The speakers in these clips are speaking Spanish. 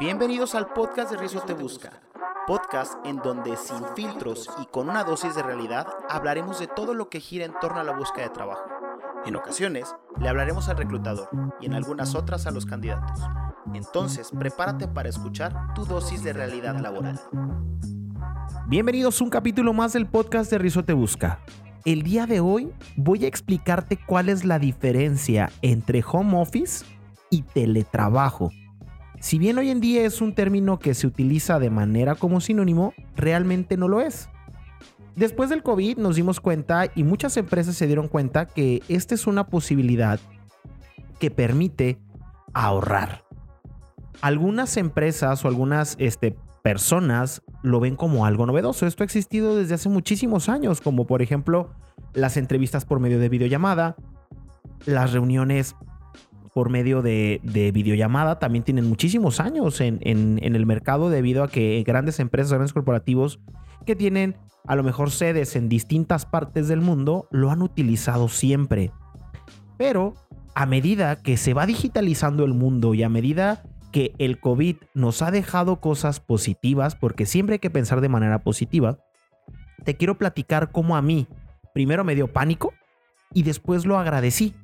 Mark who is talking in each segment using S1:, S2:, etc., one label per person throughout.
S1: Bienvenidos al podcast de Rizo Te Busca, podcast en donde sin filtros y con una dosis de realidad hablaremos de todo lo que gira en torno a la búsqueda de trabajo. En ocasiones le hablaremos al reclutador y en algunas otras a los candidatos. Entonces, prepárate para escuchar tu dosis de realidad laboral.
S2: Bienvenidos a un capítulo más del podcast de Rizo Te Busca. El día de hoy voy a explicarte cuál es la diferencia entre home office y teletrabajo. Si bien hoy en día es un término que se utiliza de manera como sinónimo, realmente no lo es. Después del COVID nos dimos cuenta y muchas empresas se dieron cuenta que esta es una posibilidad que permite ahorrar. Algunas empresas o algunas este, personas lo ven como algo novedoso. Esto ha existido desde hace muchísimos años, como por ejemplo las entrevistas por medio de videollamada, las reuniones por medio de, videollamada también tienen muchísimos años en, el mercado debido a que grandes empresas, grandes corporativos que tienen a lo mejor sedes en distintas partes del mundo lo han utilizado siempre. Pero a medida que se va digitalizando el mundo y a medida que el COVID nos ha dejado cosas positivas, porque siempre hay que pensar de manera positiva, te quiero platicar cómo a mí primero me dio pánico y después lo agradecí.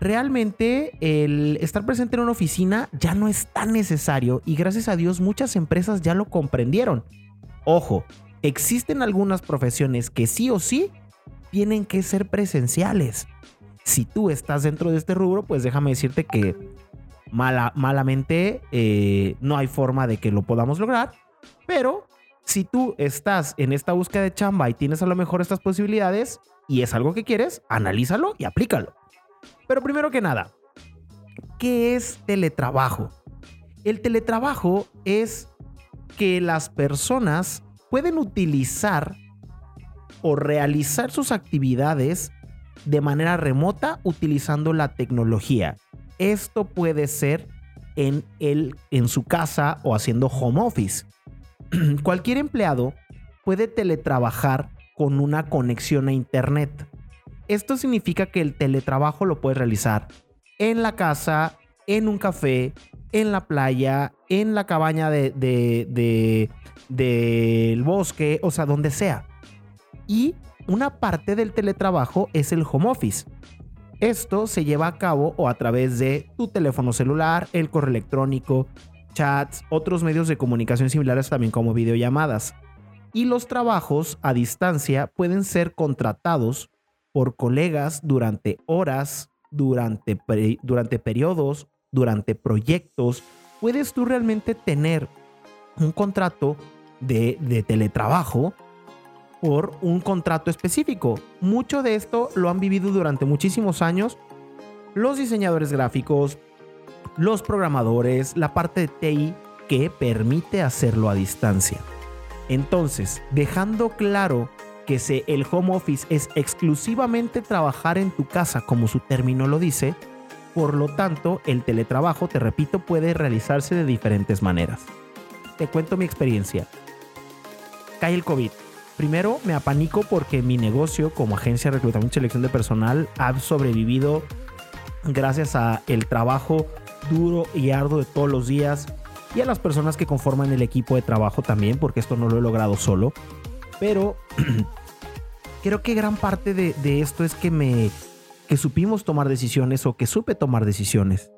S2: Realmente el estar presente en una oficina ya no es tan necesario y gracias a Dios muchas empresas ya lo comprendieron. Ojo, existen algunas profesiones que sí o sí tienen que ser presenciales. Si tú estás dentro de este rubro, pues déjame decirte que Mala, malamente eh, no hay forma de que lo podamos lograr, pero si tú estás en esta búsqueda de chamba y tienes a lo mejor estas posibilidades y es algo que quieres, analízalo y aplícalo. Pero primero que nada, ¿qué es teletrabajo? El teletrabajo es que las personas pueden utilizar o realizar sus actividades de manera remota utilizando la tecnología. Esto puede ser en, el, en su casa o haciendo home office. Cualquier empleado puede teletrabajar con una conexión a Internet. Esto significa que el teletrabajo lo puedes realizar en la casa, en un café, en la playa, en la cabaña del de, bosque, o sea, donde sea. Y una parte del teletrabajo es el home office. Esto se lleva a cabo o a través de tu teléfono celular, el correo electrónico, chats, otros medios de comunicación similares también como videollamadas. Y los trabajos a distancia pueden ser contratados por colegas durante horas, durante, durante periodos, durante proyectos. Puedes tú realmente tener un contrato de, de teletrabajo por un contrato específico. Mucho de esto lo han vivido durante muchísimos años los diseñadores gráficos, los programadores, la parte de TI que permite hacerlo a distancia. Entonces, dejando claro que el home office es exclusivamente trabajar en tu casa, como su término lo dice, por lo tanto, el teletrabajo, te repito, puede realizarse de diferentes maneras. Te cuento mi experiencia. Cae el COVID Primero, me apanico porque mi negocio como agencia de reclutamiento y selección de personal ha sobrevivido gracias a el trabajo duro y arduo de todos los días y a las personas que conforman el equipo de trabajo también, porque esto no lo he logrado solo. Pero creo que gran parte de, de esto es que me que supimos tomar decisiones o que supe tomar decisiones.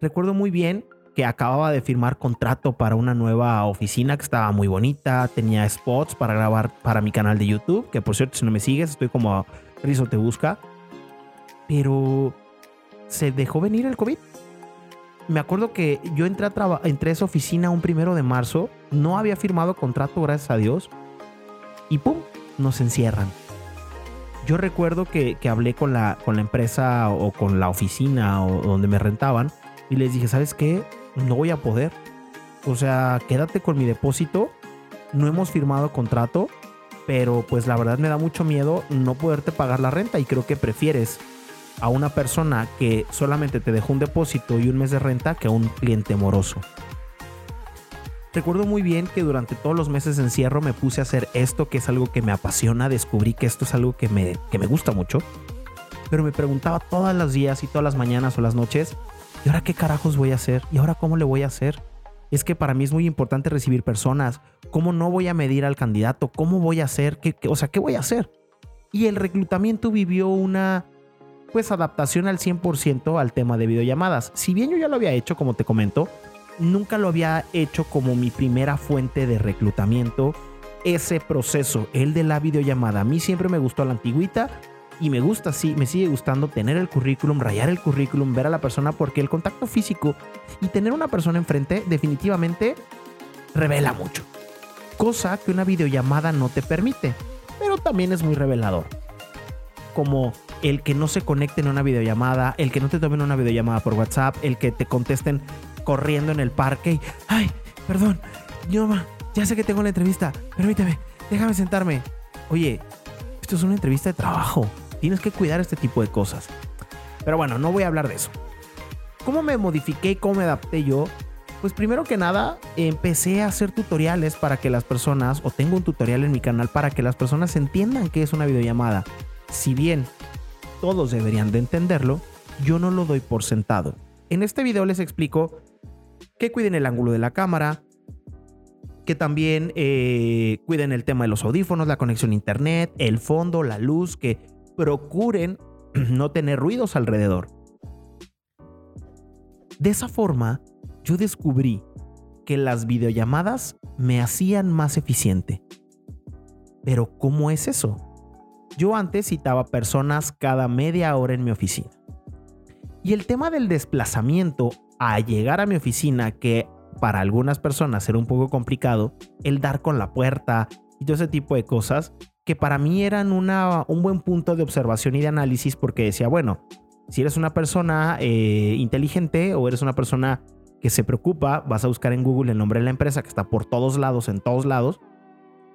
S2: Recuerdo muy bien que acababa de firmar contrato para una nueva oficina que estaba muy bonita, tenía spots para grabar para mi canal de YouTube, que por cierto si no me sigues estoy como Rizo te busca, pero se dejó venir el COVID. Me acuerdo que yo entré a, entré a esa oficina un primero de marzo, no había firmado contrato, gracias a Dios, y pum, nos encierran. Yo recuerdo que, que hablé con la, con la empresa o con la oficina o donde me rentaban y les dije, ¿sabes qué? no voy a poder. O sea, quédate con mi depósito. No hemos firmado contrato, pero pues la verdad me da mucho miedo no poderte pagar la renta y creo que prefieres a una persona que solamente te dejó un depósito y un mes de renta que a un cliente moroso. Recuerdo muy bien que durante todos los meses de encierro me puse a hacer esto, que es algo que me apasiona, descubrí que esto es algo que me, que me gusta mucho, pero me preguntaba todos los días y todas las mañanas o las noches, ¿Y ahora qué carajos voy a hacer? ¿Y ahora cómo le voy a hacer? es que para mí es muy importante recibir personas. ¿Cómo no voy a medir al candidato? ¿Cómo voy a hacer? ¿Qué, o sea, ¿qué voy a hacer? Y el reclutamiento vivió una pues adaptación al 100% al tema de videollamadas. Si bien yo ya lo había hecho, como te comento, nunca lo había hecho como mi primera fuente de reclutamiento. Ese proceso, el de la videollamada, a mí siempre me gustó la antigüita y me gusta, sí, me sigue gustando tener el currículum, rayar el currículum, ver a la persona, porque el contacto físico y tener una persona enfrente definitivamente revela mucho. Cosa que una videollamada no te permite, pero también es muy revelador. Como el que no se conecten en una videollamada, el que no te tomen una videollamada por WhatsApp, el que te contesten corriendo en el parque y, ay, perdón, yo ya sé que tengo la entrevista, permíteme, déjame sentarme. Oye, esto es una entrevista de trabajo, tienes que cuidar este tipo de cosas. Pero bueno, no voy a hablar de eso. ¿Cómo me modifiqué y cómo me adapté yo? Pues primero que nada, empecé a hacer tutoriales para que las personas, o tengo un tutorial en mi canal para que las personas entiendan qué es una videollamada. Si bien todos deberían de entenderlo, yo no lo doy por sentado. En este video les explico que cuiden el ángulo de la cámara, que también eh, cuiden el tema de los audífonos, la conexión a internet, el fondo, la luz, que procuren no tener ruidos alrededor. De esa forma, yo descubrí que las videollamadas me hacían más eficiente. Pero ¿cómo es eso? Yo antes citaba personas cada media hora en mi oficina. Y el tema del desplazamiento a llegar a mi oficina, que para algunas personas era un poco complicado, el dar con la puerta y todo ese tipo de cosas, que para mí eran una, un buen punto de observación y de análisis porque decía, bueno, si eres una persona eh, inteligente o eres una persona que se preocupa, vas a buscar en Google el nombre de la empresa que está por todos lados, en todos lados,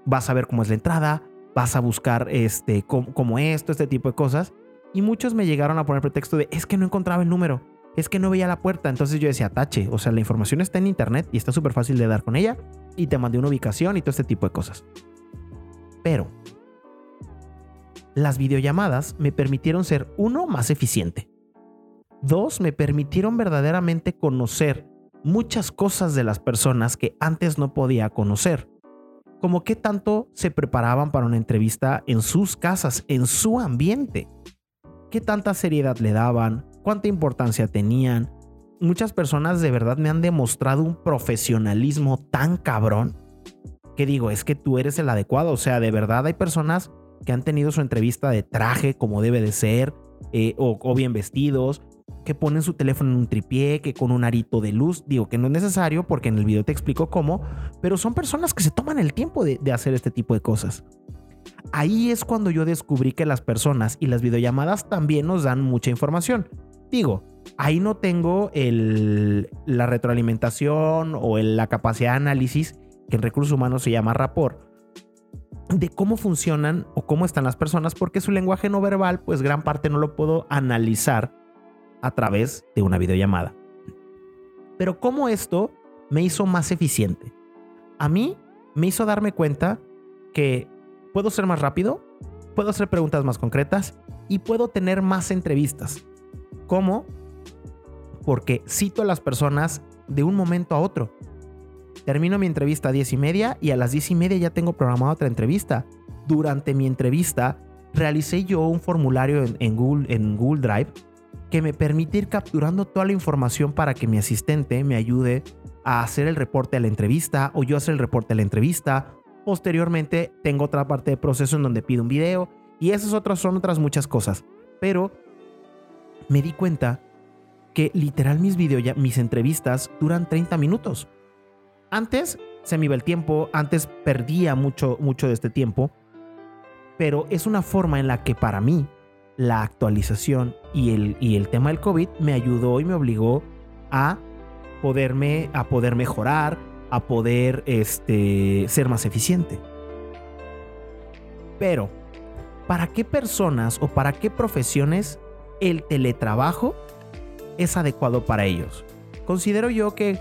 S2: vas a ver cómo es la entrada, vas a buscar este, cómo, esto, este tipo de cosas. Y muchos me llegaron a poner pretexto de, es que no encontraba el número, es que no veía la puerta. Entonces yo decía, tache, o sea, la información está en internet y está súper fácil de dar con ella. Y te mandé una ubicación y todo este tipo de cosas. Pero las videollamadas me permitieron ser, uno, más eficiente. Dos, me permitieron verdaderamente conocer muchas cosas de las personas que antes no podía conocer. Como qué tanto se preparaban para una entrevista en sus casas, en su ambiente. Qué tanta seriedad le daban, cuánta importancia tenían. Muchas personas de verdad me han demostrado un profesionalismo tan cabrón que digo, es que tú eres el adecuado. O sea, de verdad hay personas que han tenido su entrevista de traje como debe de ser, eh, o, bien vestidos, que ponen su teléfono en un tripié, que con un arito de luz, digo que no es necesario porque en el video te explico cómo, pero son personas que se toman el tiempo de, hacer este tipo de cosas. Ahí es cuando yo descubrí que las personas y las videollamadas también nos dan mucha información. Digo, ahí no tengo la retroalimentación o la capacidad de análisis que en recursos humanos se llama rapport, de cómo funcionan o cómo están las personas, porque su lenguaje no verbal, pues gran parte no lo puedo analizar a través de una videollamada. Pero cómo esto me hizo más eficiente. A mí me hizo darme cuenta que puedo ser más rápido, puedo hacer preguntas más concretas y puedo tener más entrevistas. ¿Cómo? Porque cito a las personas de un momento a otro. Termino mi entrevista a 10 y media y a las 10 y media ya tengo programada otra entrevista. Durante mi entrevista realicé yo un formulario en, Google, Drive que me permite ir capturando toda la información para que mi asistente me ayude a hacer el reporte de la entrevista o yo hacer el reporte de la entrevista. Posteriormente tengo otra parte del proceso en donde pido un video y esas otras son otras muchas cosas. Pero me di cuenta que literal mis videos, mis entrevistas duran 30 minutos. Antes se me iba el tiempo, antes perdía mucho, mucho de este tiempo, pero es una forma en la que para mí la actualización y el, y el tema del COVID me ayudó y me obligó a poderme, a poder mejorar, a poder este, ser más eficiente. Pero, ¿para qué personas o para qué profesiones el teletrabajo es adecuado para ellos? Considero yo que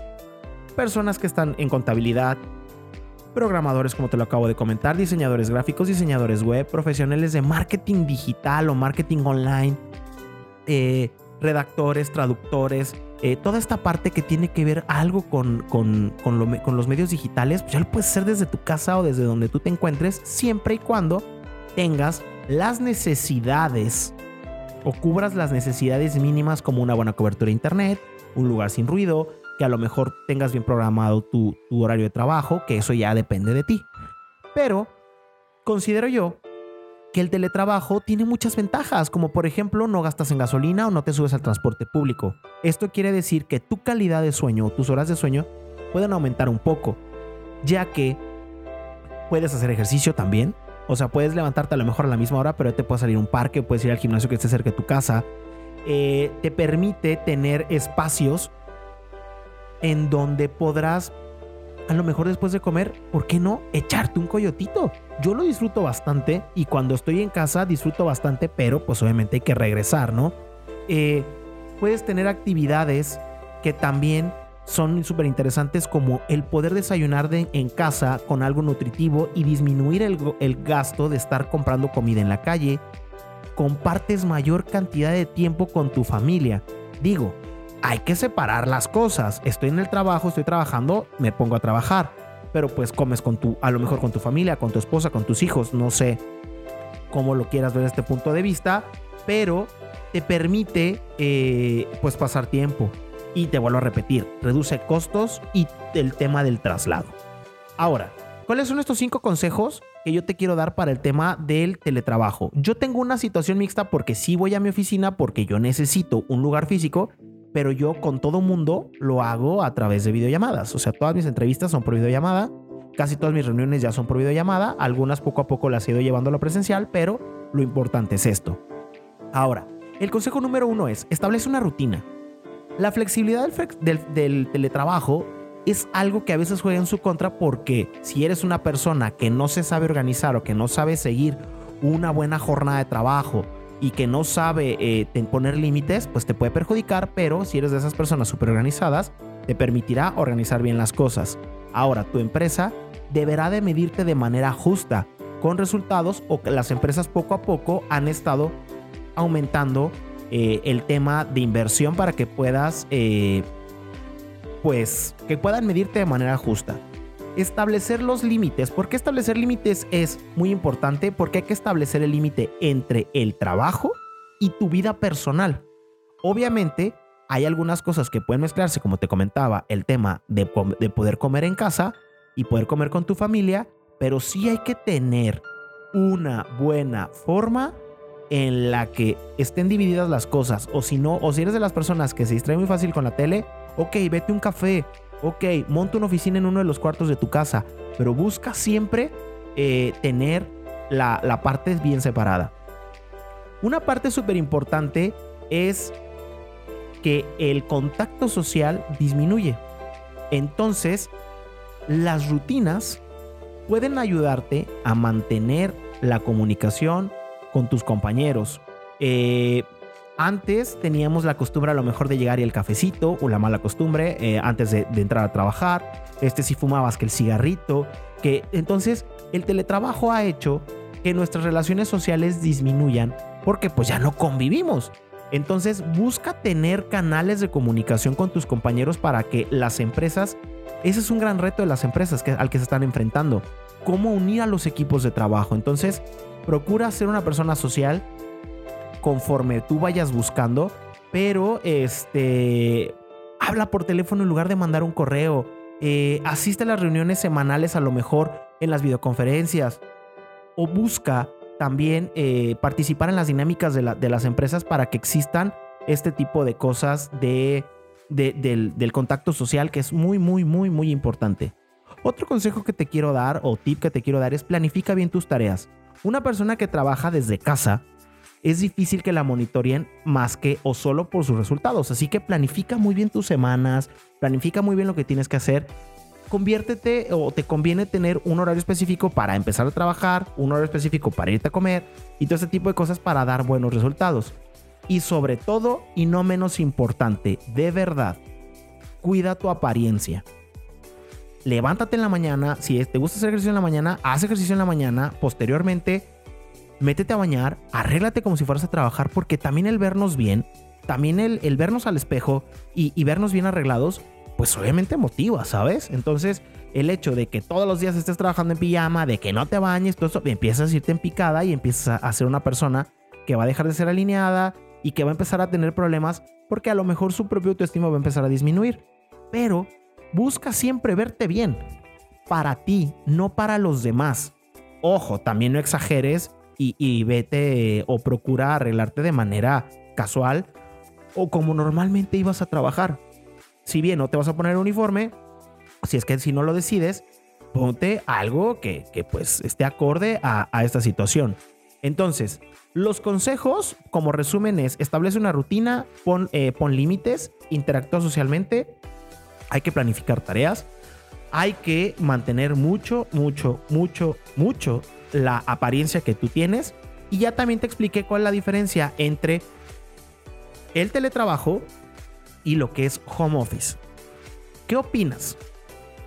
S2: personas que están en contabilidad, programadores como te lo acabo de comentar, diseñadores gráficos, diseñadores web, profesionales de marketing digital o marketing online, eh, redactores, traductores, eh, toda esta parte que tiene que ver algo con, con, los medios digitales, pues ya lo puedes hacer desde tu casa o desde donde tú te encuentres, siempre y cuando tengas las necesidades o cubras las necesidades mínimas como una buena cobertura de internet, un lugar sin ruido, que a lo mejor tengas bien programado tu, horario de trabajo, que eso ya depende de ti. Pero considero yo que el teletrabajo tiene muchas ventajas, como por ejemplo no gastas en gasolina o no te subes al transporte público. Esto quiere decir que tu calidad de sueño o tus horas de sueño pueden aumentar un poco, ya que puedes hacer ejercicio también. O sea, puedes levantarte a lo mejor a la misma hora, pero te puedes salir a un parque, puedes ir al gimnasio que esté cerca de tu casa. Eh, te permite tener espacios en donde podrás a lo mejor después de comer, ¿por qué no echarte un coyotito? Yo lo disfruto bastante y cuando estoy en casa disfruto bastante, pero pues obviamente hay que regresar, ¿no? Eh, puedes tener actividades que también son súper interesantes como el poder desayunar en casa con algo nutritivo y disminuir el, el gasto de estar comprando comida en la calle. Compartes mayor cantidad de tiempo con tu familia. Digo, hay que separar las cosas. Estoy en el trabajo, estoy trabajando, me pongo a trabajar. Pero pues comes con tu, a lo mejor con tu familia, con tu esposa, con tus hijos, no sé cómo lo quieras ver desde este punto de vista, pero te permite eh, pues pasar tiempo. Y te vuelvo a repetir, reduce costos y el tema del traslado. Ahora, ¿cuáles son estos cinco consejos que yo te quiero dar para el tema del teletrabajo? Yo tengo una situación mixta porque sí voy a mi oficina porque yo necesito un lugar físico pero yo con todo mundo lo hago a través de videollamadas. O sea, todas mis entrevistas son por videollamada, casi todas mis reuniones ya son por videollamada, algunas poco a poco las he ido llevando a lo presencial, pero lo importante es esto. Ahora, el consejo número uno es, establece una rutina. La flexibilidad del, teletrabajo es algo que a veces juega en su contra porque si eres una persona que no se sabe organizar o que no sabe seguir una buena jornada de trabajo y que no sabe eh, poner límites, pues te puede perjudicar, pero si eres de esas personas súper organizadas, te permitirá organizar bien las cosas. Ahora, tu empresa deberá de medirte de manera justa, con resultados o que las empresas poco a poco han estado aumentando eh, el tema de inversión para que puedas, eh, pues, que puedan medirte de manera justa establecer los límites. ¿Por qué establecer límites es muy importante? Porque hay que establecer el límite entre el trabajo y tu vida personal. Obviamente, hay algunas cosas que pueden mezclarse, como te comentaba, el tema de, de poder comer en casa y poder comer con tu familia, pero sí hay que tener una buena forma en la que estén divididas las cosas. O si no, o si eres de las personas que se distrae muy fácil con la tele, ok, vete un café, ok, monta una oficina en uno de los cuartos de tu casa, pero busca siempre eh, tener la, la parte bien separada. Una parte súper importante es que el contacto social disminuye. Entonces, las rutinas pueden ayudarte a mantener la comunicación con tus compañeros. Eh, antes teníamos la costumbre a lo mejor de llegar y el cafecito o la mala costumbre eh, antes de, entrar a trabajar. Este si fumabas que el cigarrito. Que entonces el teletrabajo ha hecho que nuestras relaciones sociales disminuyan porque pues ya no convivimos. Entonces busca tener canales de comunicación con tus compañeros para que las empresas, ese es un gran reto de las empresas que, al que se están enfrentando, cómo unir a los equipos de trabajo. Entonces procura ser una persona social conforme tú vayas buscando, pero este, habla por teléfono en lugar de mandar un correo, eh, asiste a las reuniones semanales a lo mejor en las videoconferencias o busca también eh, participar en las dinámicas de, las empresas para que existan este tipo de cosas de, del, del contacto social que es muy, muy, muy, muy importante. Otro consejo que te quiero dar o tip que te quiero dar es planifica bien tus tareas. Una persona que trabaja desde casa es difícil que la monitoreen más que o solo por sus resultados. Así que planifica muy bien tus semanas, planifica muy bien lo que tienes que hacer. Conviértete o te conviene tener un horario específico para empezar a trabajar, un horario específico para irte a comer y todo ese tipo de cosas para dar buenos resultados. Y sobre todo, y no menos importante, de verdad, cuida tu apariencia. Levántate en la mañana, si te gusta hacer ejercicio en la mañana, haz ejercicio en la mañana, posteriormente métete a bañar, arréglate como si fueras a trabajar, porque también el vernos bien también el, vernos al espejo y, y vernos bien arreglados, pues obviamente motiva, ¿sabes? Entonces, el hecho de que todos los días estés trabajando en pijama, de que no te bañes, todo eso, empiezas a irte en picada y empiezas a ser una persona que va a dejar de ser alineada y que va a empezar a tener problemas porque a lo mejor su propio autoestima va a empezar a disminuir. Pero busca siempre verte bien. Para ti, no para los demás. Ojo, también no exageres y, vete o procura arreglarte de manera casual o como normalmente ibas a trabajar. Si bien no te vas a poner uniforme, si es que si no lo decides, ponte algo que, pues esté acorde a, esta situación. Entonces, los consejos, como resumen, es establece una rutina, pon, eh, pon límites, interactúa socialmente, hay que planificar tareas, hay que mantener mucho, mucho, mucho, mucho la apariencia que tú tienes. Y ya también te expliqué cuál es la diferencia entre el teletrabajo y lo que es home office. ¿Qué opinas?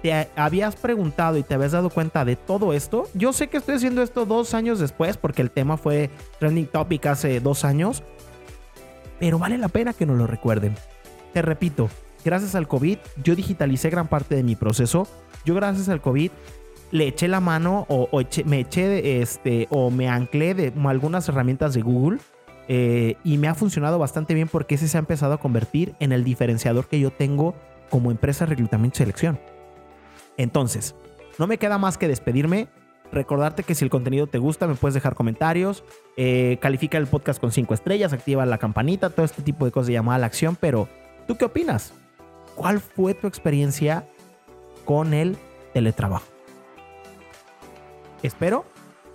S2: ¿Te habías preguntado y te habías dado cuenta de todo esto? Yo sé que estoy haciendo esto dos años después porque el tema fue trending topic hace dos años, pero vale la pena que nos lo recuerden. Te repito, gracias al COVID yo digitalicé gran parte de mi proceso. Yo gracias al COVID le eché la mano o, me eché este o me anclé de algunas herramientas de Google eh, y me ha funcionado bastante bien porque ese se ha empezado a convertir en el diferenciador que yo tengo como empresa de reclutamiento y selección. Entonces, no me queda más que despedirme. Recordarte que si el contenido te gusta, me puedes dejar comentarios. Eh, califica el podcast con 5 estrellas, activa la campanita, todo este tipo de cosas de llamada a la acción. Pero, ¿tú qué opinas? ¿Cuál fue tu experiencia con el teletrabajo? Espero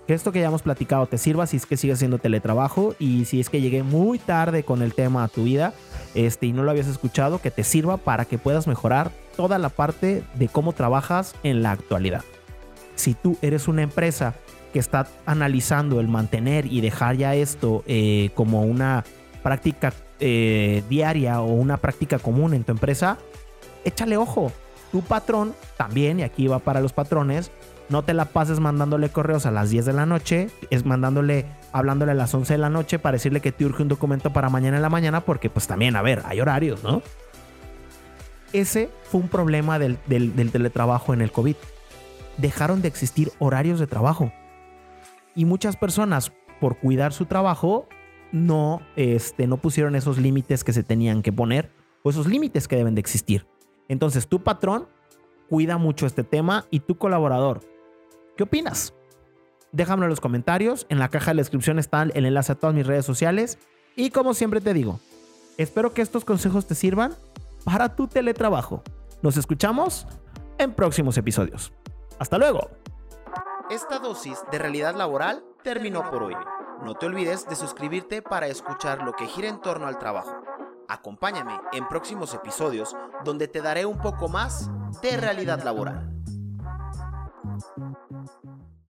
S2: que esto que ya hemos platicado te sirva si es que sigues haciendo teletrabajo y si es que llegué muy tarde con el tema a tu vida este, y no lo habías escuchado, que te sirva para que puedas mejorar toda la parte de cómo trabajas en la actualidad. Si tú eres una empresa que está analizando el mantener y dejar ya esto eh, como una práctica eh, diaria o una práctica común en tu empresa, échale ojo. Tu patrón también, y aquí va para los patrones, no te la pases mandándole correos a las 10 de la noche, es mandándole, hablándole a las 11 de la noche para decirle que te urge un documento para mañana en la mañana, porque pues también, a ver, hay horarios, ¿no? Ese fue un problema del, teletrabajo en el COVID. Dejaron de existir horarios de trabajo. Y muchas personas, por cuidar su trabajo, no, este, no pusieron esos límites que se tenían que poner o esos límites que deben de existir. Entonces, tu patrón cuida mucho este tema y tu colaborador ¿Qué opinas? Déjamelo en los comentarios. En la caja de la descripción está el enlace a todas mis redes sociales. Y como siempre te digo, espero que estos consejos te sirvan para tu teletrabajo. Nos escuchamos en próximos episodios. Hasta luego.
S1: Esta dosis de realidad laboral terminó por hoy. No te olvides de suscribirte para escuchar lo que gira en torno al trabajo. Acompáñame en próximos episodios donde te daré un poco más de realidad laboral.